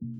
thank you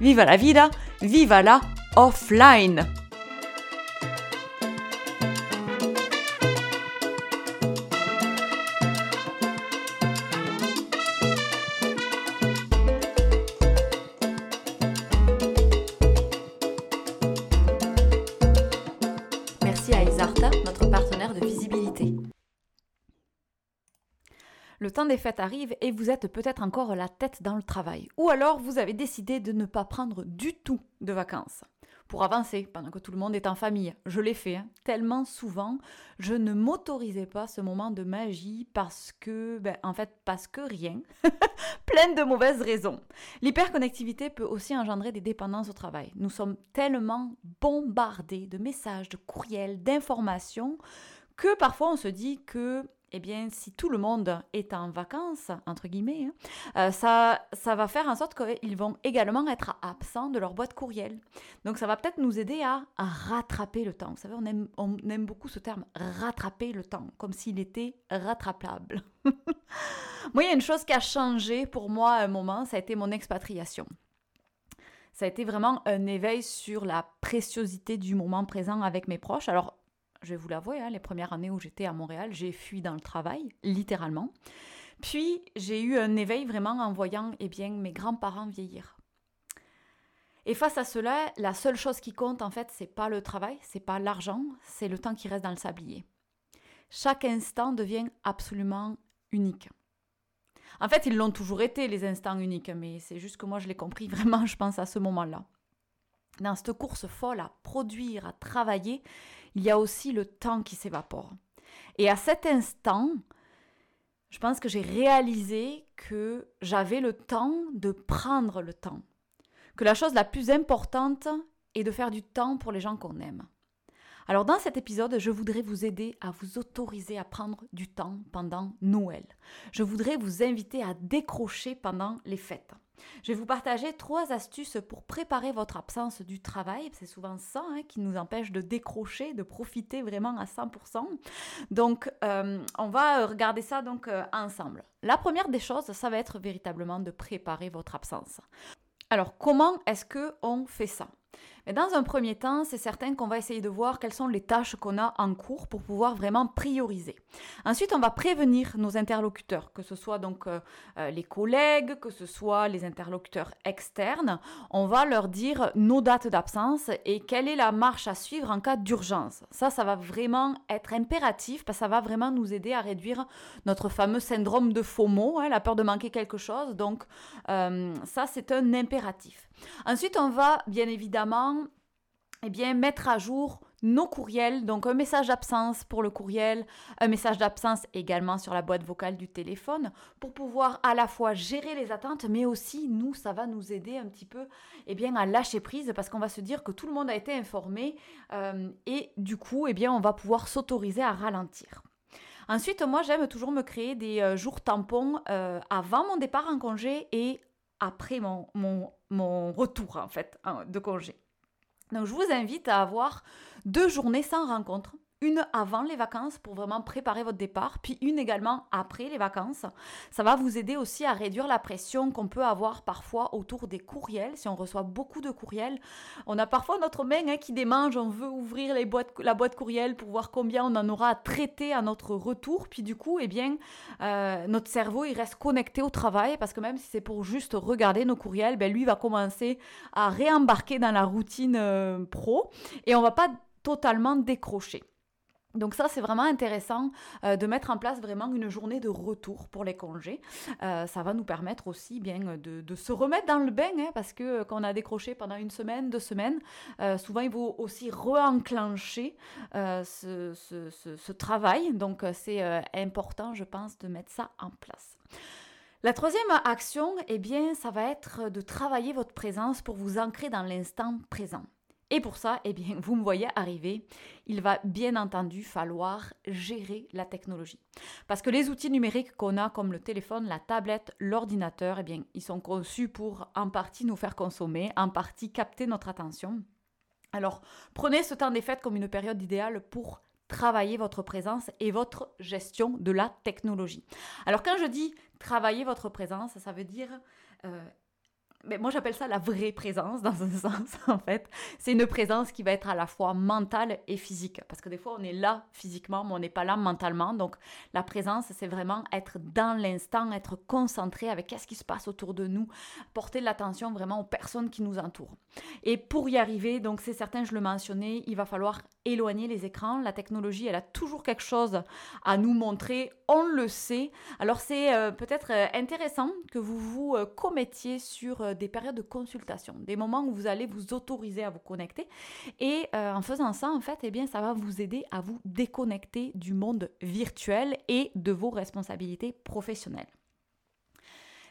viva la vida, viva la offline. Merci à Isarta, notre partenaire de Le temps des fêtes arrive et vous êtes peut-être encore la tête dans le travail. Ou alors vous avez décidé de ne pas prendre du tout de vacances pour avancer pendant que tout le monde est en famille. Je l'ai fait hein. tellement souvent, je ne m'autorisais pas ce moment de magie parce que, ben, en fait, parce que rien, plein de mauvaises raisons. L'hyperconnectivité peut aussi engendrer des dépendances au travail. Nous sommes tellement bombardés de messages, de courriels, d'informations que parfois on se dit que eh bien, si tout le monde est en vacances, entre guillemets, hein, euh, ça, ça va faire en sorte qu'ils vont également être absents de leur boîte courriel. Donc, ça va peut-être nous aider à, rattraper le temps. Vous savez, on aime, on aime beaucoup ce terme, rattraper le temps, comme s'il était rattrapable. moi, il y a une chose qui a changé pour moi à un moment, ça a été mon expatriation. Ça a été vraiment un éveil sur la préciosité du moment présent avec mes proches. Alors, je vais vous l'avouer, hein, les premières années où j'étais à Montréal, j'ai fui dans le travail, littéralement. Puis j'ai eu un éveil vraiment en voyant eh bien, mes grands-parents vieillir. Et face à cela, la seule chose qui compte en fait, c'est pas le travail, c'est pas l'argent, c'est le temps qui reste dans le sablier. Chaque instant devient absolument unique. En fait, ils l'ont toujours été les instants uniques, mais c'est juste que moi je l'ai compris vraiment, je pense à ce moment-là. Dans cette course folle à produire, à travailler, il y a aussi le temps qui s'évapore. Et à cet instant, je pense que j'ai réalisé que j'avais le temps de prendre le temps. Que la chose la plus importante est de faire du temps pour les gens qu'on aime. Alors dans cet épisode, je voudrais vous aider à vous autoriser à prendre du temps pendant Noël. Je voudrais vous inviter à décrocher pendant les fêtes. Je vais vous partager trois astuces pour préparer votre absence du travail. C'est souvent ça hein, qui nous empêche de décrocher, de profiter vraiment à 100%. Donc, euh, on va regarder ça donc euh, ensemble. La première des choses, ça va être véritablement de préparer votre absence. Alors, comment est-ce que on fait ça? Mais dans un premier temps, c'est certain qu'on va essayer de voir quelles sont les tâches qu'on a en cours pour pouvoir vraiment prioriser. Ensuite, on va prévenir nos interlocuteurs, que ce soit donc euh, euh, les collègues, que ce soit les interlocuteurs externes. On va leur dire nos dates d'absence et quelle est la marche à suivre en cas d'urgence. Ça, ça va vraiment être impératif parce que ça va vraiment nous aider à réduire notre fameux syndrome de FOMO, hein, la peur de manquer quelque chose. Donc, euh, ça, c'est un impératif. Ensuite, on va bien évidemment eh bien, mettre à jour nos courriels, donc un message d'absence pour le courriel, un message d'absence également sur la boîte vocale du téléphone, pour pouvoir à la fois gérer les attentes, mais aussi nous, ça va nous aider un petit peu eh bien, à lâcher prise, parce qu'on va se dire que tout le monde a été informé, euh, et du coup, eh bien, on va pouvoir s'autoriser à ralentir. Ensuite, moi, j'aime toujours me créer des euh, jours tampons euh, avant mon départ en congé et après mon, mon, mon retour, en fait, hein, de congé. Donc je vous invite à avoir deux journées sans rencontre une avant les vacances pour vraiment préparer votre départ, puis une également après les vacances. Ça va vous aider aussi à réduire la pression qu'on peut avoir parfois autour des courriels. Si on reçoit beaucoup de courriels, on a parfois notre main hein, qui démange, on veut ouvrir la boîte courriel pour voir combien on en aura à traiter à notre retour. Puis du coup, eh bien, euh, notre cerveau, il reste connecté au travail parce que même si c'est pour juste regarder nos courriels, ben, lui va commencer à réembarquer dans la routine euh, pro et on va pas totalement décrocher. Donc ça, c'est vraiment intéressant euh, de mettre en place vraiment une journée de retour pour les congés. Euh, ça va nous permettre aussi bien de, se remettre dans le bain, hein, parce que euh, quand on a décroché pendant une semaine, deux semaines, souvent il faut aussi re-enclencher ce, ce, travail. Donc c'est important, je pense, de mettre ça en place. La troisième action, eh bien, ça va être de travailler votre présence pour vous ancrer dans l'instant présent. Et pour ça, eh bien, vous me voyez arriver, il va bien entendu falloir gérer la technologie. Parce que les outils numériques qu'on a, comme le téléphone, la tablette, l'ordinateur, eh bien, ils sont conçus pour en partie nous faire consommer, en partie capter notre attention. Alors, prenez ce temps des fêtes comme une période idéale pour travailler votre présence et votre gestion de la technologie. Alors, quand je dis travailler votre présence, ça veut dire euh, mais moi j'appelle ça la vraie présence dans un sens en fait. C'est une présence qui va être à la fois mentale et physique parce que des fois on est là physiquement mais on n'est pas là mentalement. Donc la présence c'est vraiment être dans l'instant, être concentré avec qu'est-ce qui se passe autour de nous, porter l'attention vraiment aux personnes qui nous entourent. Et pour y arriver, donc c'est certain, je le mentionnais, il va falloir éloigner les écrans. La technologie, elle a toujours quelque chose à nous montrer, on le sait. Alors c'est euh, peut-être euh, intéressant que vous vous euh, commettiez sur des périodes de consultation, des moments où vous allez vous autoriser à vous connecter. Et en faisant ça, en fait, eh bien, ça va vous aider à vous déconnecter du monde virtuel et de vos responsabilités professionnelles.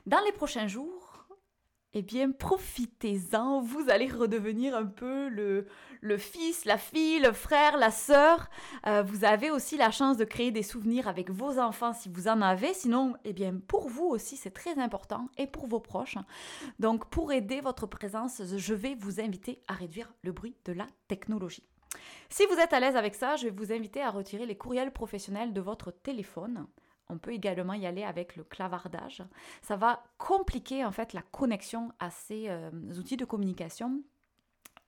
Dans les prochains jours, eh bien, profitez-en, vous allez redevenir un peu le, le fils, la fille, le frère, la sœur. Euh, vous avez aussi la chance de créer des souvenirs avec vos enfants si vous en avez. Sinon, eh bien, pour vous aussi, c'est très important et pour vos proches. Donc, pour aider votre présence, je vais vous inviter à réduire le bruit de la technologie. Si vous êtes à l'aise avec ça, je vais vous inviter à retirer les courriels professionnels de votre téléphone. On peut également y aller avec le clavardage. Ça va compliquer en fait la connexion à ces euh, outils de communication.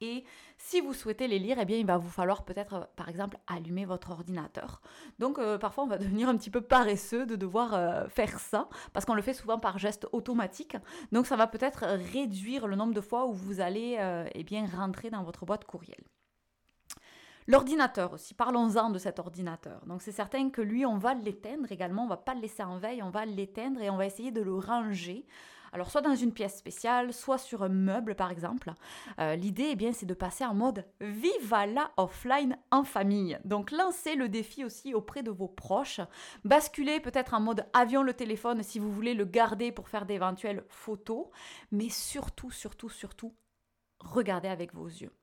Et si vous souhaitez les lire, eh bien, il va vous falloir peut-être, euh, par exemple, allumer votre ordinateur. Donc, euh, parfois, on va devenir un petit peu paresseux de devoir faire ça, parce qu'on le fait souvent par geste automatique. Donc, ça va peut-être réduire le nombre de fois où vous allez eh bien, rentrer dans votre boîte courriel. L'ordinateur aussi, parlons-en de cet ordinateur. Donc c'est certain que lui, on va l'éteindre également, on va pas le laisser en veille, on va l'éteindre et on va essayer de le ranger. Alors soit dans une pièce spéciale, soit sur un meuble par exemple. Euh, l'idée, eh bien, c'est de passer en mode Viva la offline en famille. Donc lancez le défi aussi auprès de vos proches. Basculez peut-être en mode avion le téléphone si vous voulez le garder pour faire d'éventuelles photos. Mais surtout, surtout, surtout, regardez avec vos yeux.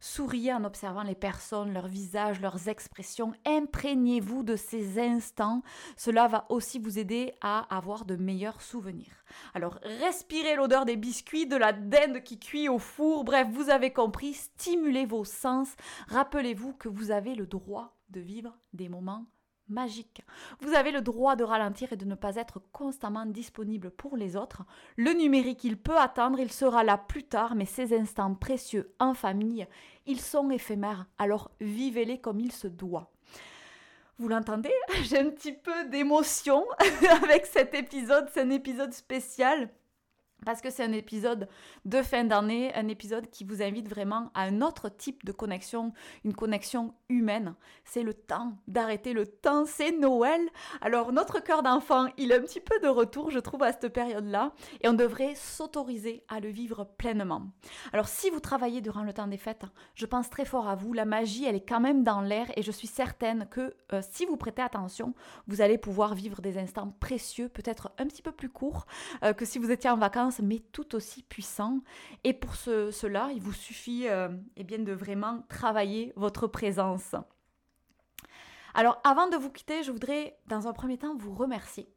Souriez en observant les personnes, leurs visages, leurs expressions. Imprégnez-vous de ces instants. Cela va aussi vous aider à avoir de meilleurs souvenirs. Alors, respirez l'odeur des biscuits, de la dinde qui cuit au four. Bref, vous avez compris. Stimulez vos sens. Rappelez-vous que vous avez le droit de vivre des moments magique. Vous avez le droit de ralentir et de ne pas être constamment disponible pour les autres. Le numérique, il peut attendre, il sera là plus tard, mais ces instants précieux en famille, ils sont éphémères, alors vivez-les comme il se doit. Vous l'entendez? J'ai un petit peu d'émotion avec cet épisode, c'est un épisode spécial parce que c'est un épisode de fin d'année, un épisode qui vous invite vraiment à un autre type de connexion, une connexion humaine. C'est le temps d'arrêter le temps, c'est Noël. Alors notre cœur d'enfant, il est un petit peu de retour, je trouve, à cette période-là, et on devrait s'autoriser à le vivre pleinement. Alors si vous travaillez durant le temps des fêtes, je pense très fort à vous, la magie, elle est quand même dans l'air, et je suis certaine que euh, si vous prêtez attention, vous allez pouvoir vivre des instants précieux, peut-être un petit peu plus courts euh, que si vous étiez en vacances mais tout aussi puissant. Et pour cela, il vous suffit euh, eh bien, de vraiment travailler votre présence. Alors avant de vous quitter, je voudrais dans un premier temps vous remercier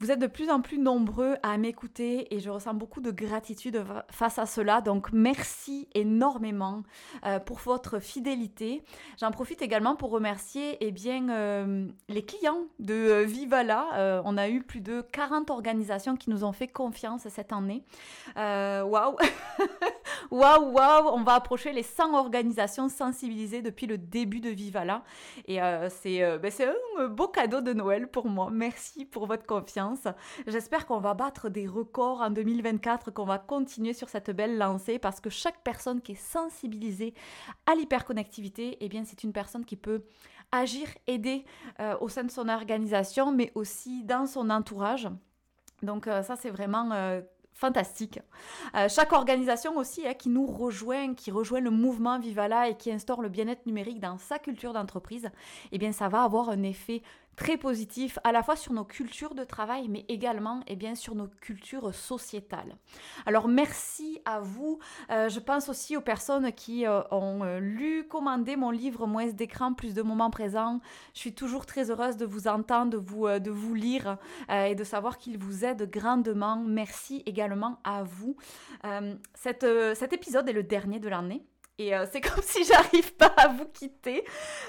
vous êtes de plus en plus nombreux à m'écouter et je ressens beaucoup de gratitude face à cela. Donc merci énormément euh, pour votre fidélité. J'en profite également pour remercier eh bien, euh, les clients de euh, Vivala. on a eu plus de 40 organisations qui nous ont fait confiance cette année. Waouh Waouh, waouh On va approcher les 100 organisations sensibilisées depuis le début de Vivala. Et c'est ben, un beau cadeau de Noël pour moi. Merci pour votre confiance. J'espère qu'on va battre des records en 2024, qu'on va continuer sur cette belle lancée parce que chaque personne qui est sensibilisée à l'hyperconnectivité, eh bien, c'est une personne qui peut agir, aider euh, au sein de son organisation, mais aussi dans son entourage. Donc euh, ça, c'est vraiment euh, fantastique. chaque organisation aussi hein, qui nous rejoint, qui rejoint le mouvement Vivala et qui instaure le bien-être numérique dans sa culture d'entreprise, eh bien ça va avoir un effet très positif à la fois sur nos cultures de travail, mais également et eh bien, sur nos cultures sociétales. Alors merci à vous. Euh, je pense aussi aux personnes qui euh, ont euh, lu, commandé mon livre Moins d'écran, plus de moments présents. Je suis toujours très heureuse de vous entendre, de vous, de vous lire et de savoir qu'il vous aide grandement. Merci également à vous. Cette, cet épisode est le dernier de l'année. Et euh, c'est comme si j'arrive pas à vous quitter.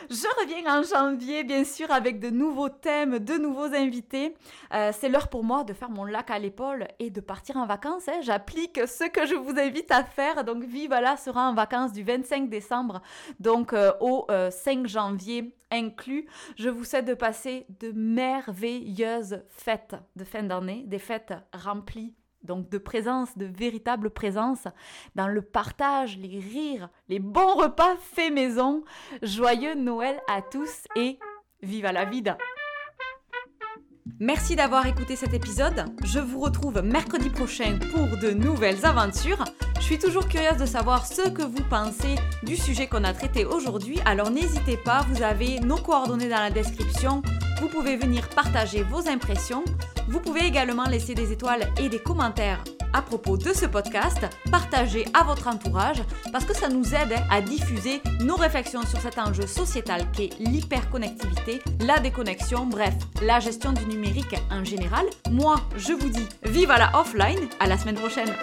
Je reviens en janvier, bien sûr, avec de nouveaux thèmes, de nouveaux invités. Euh, c'est l'heure pour moi de faire mon lac à l'épaule et de partir en vacances. Hein. J'applique ce que je vous invite à faire. Donc, Vivala sera en vacances du 25 décembre, donc euh, au 5 janvier inclus. Je vous souhaite de passer de merveilleuses fêtes de fin d'année, des fêtes remplies donc de présence, de véritable présence dans le partage, les rires, les bons repas faits maison. Joyeux Noël à tous et viva la vida Merci d'avoir écouté cet épisode. Je vous retrouve mercredi prochain pour de nouvelles aventures. Je suis toujours curieuse de savoir ce que vous pensez du sujet qu'on a traité aujourd'hui, alors n'hésitez pas, vous avez nos coordonnées dans la description. Vous pouvez venir partager vos impressions. Vous pouvez également laisser des étoiles et des commentaires à propos de ce podcast, partagez à votre entourage parce que ça nous aide à diffuser nos réflexions sur cet enjeu sociétal qu'est l'hyperconnectivité, la déconnexion, bref, la gestion du numérique en général. Moi, je vous dis vive à la offline, à la semaine prochaine.